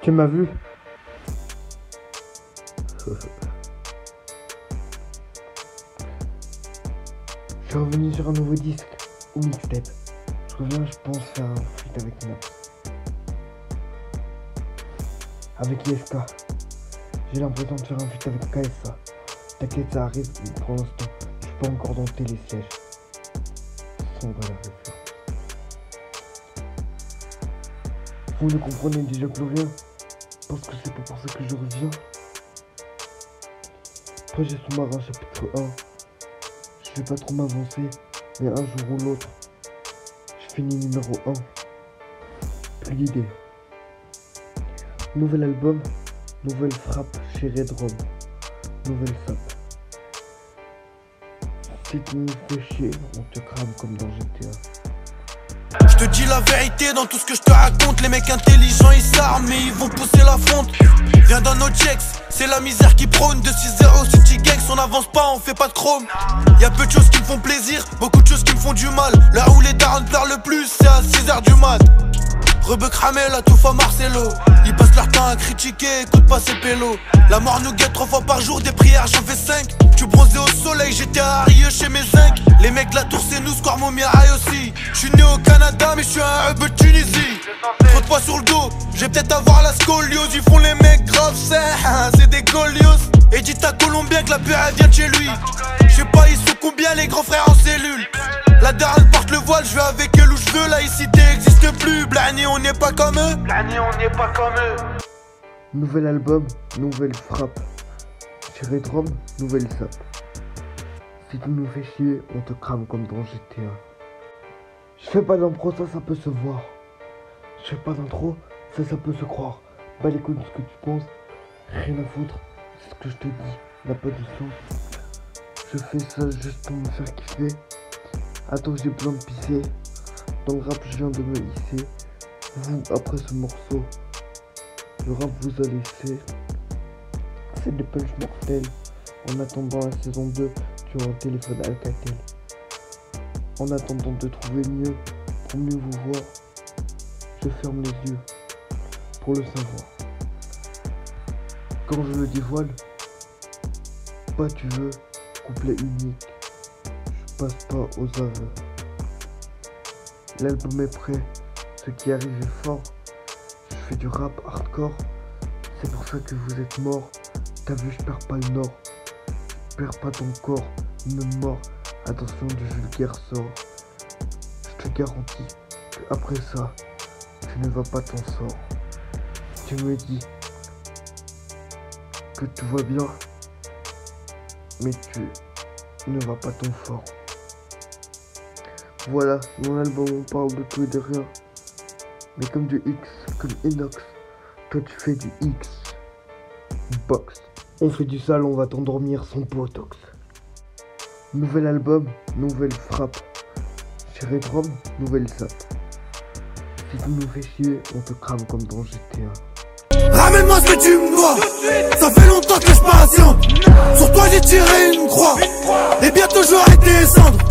Tu m'as vu Je suis revenu sur un nouveau disque ou mixtape. Je reviens, je pense, faire un feat avec moi. Avec ISK. J'ai l'impression de faire un feat avec KSA. T'inquiète, ça arrive, mais pour l'instant, je suis pas encore dans le télésiège. Vous ne comprenez déjà plus rien Parce que c'est pas pour ça que je reviens. Projet sous-marin chapitre 1. Je vais pas trop m'avancer, mais un jour ou l'autre, je finis numéro 1. Plus d'idée. Nouvel album, nouvelle frappe chez Red Rom. Nouvelle sape. Si tu nous on te crame comme dans GTA. Je te dis la vérité dans tout ce que je te raconte. Les mecs intelligents ils s'arment mais ils vont pousser la fonte. Viens dans nos checks, c'est la misère qui prône. De 6-0 City Gangs on avance pas, on fait pas de chrome. Y'a peu de choses qui me font plaisir, beaucoup de choses qui me font du mal. Là où les darons pleurent le plus c'est à 6h du mat. Rebeu cramé, la touffe à Marcelo. Ils passent leur temps à critiquer, écoute pas ces pélos. La mort nous guette trois fois par jour, des prières j'en fais 5 Tu bronzé au soleil, j'étais à Rieux chez mes zinc. Les mecs de la tour c'est nous, square High aussi. Je suis né au Canada mais je suis un hub de Tunisie. Trop de poids sur le dos, je vais peut-être avoir la scoliose. Ils font les mecs graves, c'est c'est des golios Et dit à Colombien que la peur elle vient de chez lui. Je sais pas ils sont combien les grands frères en cellule. La daronne porte le voile, je vais avec elle où je veux. Laïcité existe plus, Blani on n'est pas comme eux. Blani on n'est pas comme eux. Nouvel album, nouvelle frappe. Rom, nouvelle sape. Si tu nous fais chier, on te crame comme dans GTA. Je fais pas d'impro, ça, ça peut se voir. Je fais pas d'intro, ça, ça peut se croire. Bah les couilles de ce que tu penses, rien à foutre. C'est ce que je te dis, n'a pas de sens. Je fais ça juste pour me faire kiffer. Attends, j'ai besoin de pisser. Dans le rap, je viens de me hisser. Vous, après ce morceau, le rap vous a laissé. C'est des punch mortels. En attendant la saison 2, tu as un téléphone Alcatel. En attendant de trouver mieux, pour mieux vous voir, je ferme les yeux pour le savoir. Quand je le dévoile, pas tu veux, couplet unique. Je passe pas aux aveux. L'album est prêt, ce qui arrive est fort. Je fais du rap hardcore, c'est pour ça que vous êtes mort. T'as vu, je perds pas le nord. Perds pas ton corps, une mort. Attention du vulgaire sort. Je te garantis que après ça, tu ne vas pas t'en sort. Tu me dis que tout va bien, mais tu ne vas pas ton fort. Voilà, mon album on parle de tout et de rien. Mais comme du X, comme Inox, toi tu fais du X. Box. On fait du sale, on va t'endormir sans botox. Nouvel album, nouvelle frappe. Chez Red Rom, nouvelle sape. Si tu nous fais chier, on te crame comme dans GTA. Ramène-moi ce que tu me dois Ça fait longtemps que je patiente Sur toi j'ai tiré une croix Et bientôt j'aurai tes cendres